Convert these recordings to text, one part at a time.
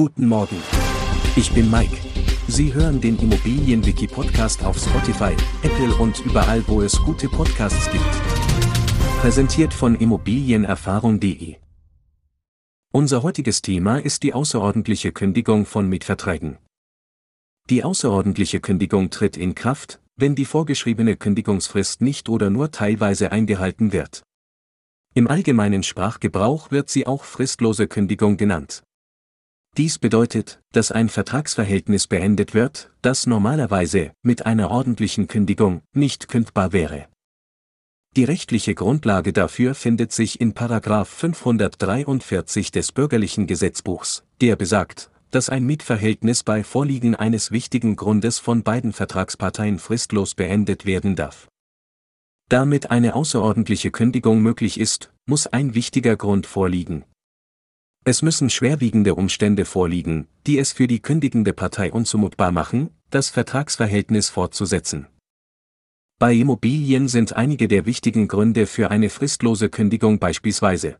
Guten Morgen. Ich bin Mike. Sie hören den Immobilienwiki-Podcast auf Spotify, Apple und überall, wo es gute Podcasts gibt. Präsentiert von Immobilienerfahrung.de. Unser heutiges Thema ist die außerordentliche Kündigung von Mietverträgen. Die außerordentliche Kündigung tritt in Kraft, wenn die vorgeschriebene Kündigungsfrist nicht oder nur teilweise eingehalten wird. Im allgemeinen Sprachgebrauch wird sie auch fristlose Kündigung genannt. Dies bedeutet, dass ein Vertragsverhältnis beendet wird, das normalerweise mit einer ordentlichen Kündigung nicht kündbar wäre. Die rechtliche Grundlage dafür findet sich in Paragraf 543 des Bürgerlichen Gesetzbuchs, der besagt, dass ein Mietverhältnis bei Vorliegen eines wichtigen Grundes von beiden Vertragsparteien fristlos beendet werden darf. Damit eine außerordentliche Kündigung möglich ist, muss ein wichtiger Grund vorliegen. Es müssen schwerwiegende Umstände vorliegen, die es für die kündigende Partei unzumutbar machen, das Vertragsverhältnis fortzusetzen. Bei Immobilien sind einige der wichtigen Gründe für eine fristlose Kündigung beispielsweise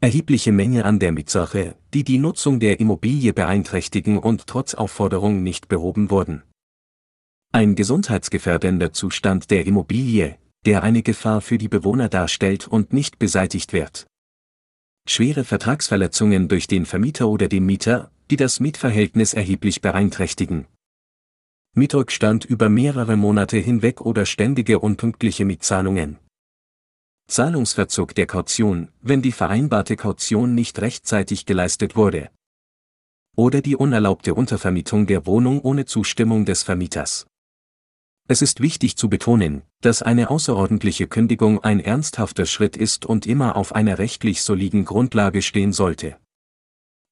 erhebliche Menge an der Mietsache, die die Nutzung der Immobilie beeinträchtigen und trotz Aufforderung nicht behoben wurden. Ein gesundheitsgefährdender Zustand der Immobilie, der eine Gefahr für die Bewohner darstellt und nicht beseitigt wird. Schwere Vertragsverletzungen durch den Vermieter oder den Mieter, die das Mietverhältnis erheblich beeinträchtigen. Mietrückstand über mehrere Monate hinweg oder ständige unpünktliche Mietzahlungen. Zahlungsverzug der Kaution, wenn die vereinbarte Kaution nicht rechtzeitig geleistet wurde. Oder die unerlaubte Untervermietung der Wohnung ohne Zustimmung des Vermieters. Es ist wichtig zu betonen, dass eine außerordentliche Kündigung ein ernsthafter Schritt ist und immer auf einer rechtlich soliden Grundlage stehen sollte.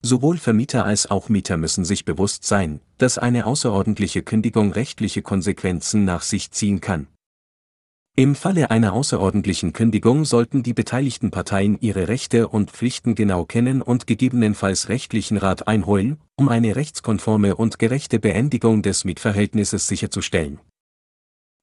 Sowohl Vermieter als auch Mieter müssen sich bewusst sein, dass eine außerordentliche Kündigung rechtliche Konsequenzen nach sich ziehen kann. Im Falle einer außerordentlichen Kündigung sollten die beteiligten Parteien ihre Rechte und Pflichten genau kennen und gegebenenfalls rechtlichen Rat einholen, um eine rechtskonforme und gerechte Beendigung des Mietverhältnisses sicherzustellen.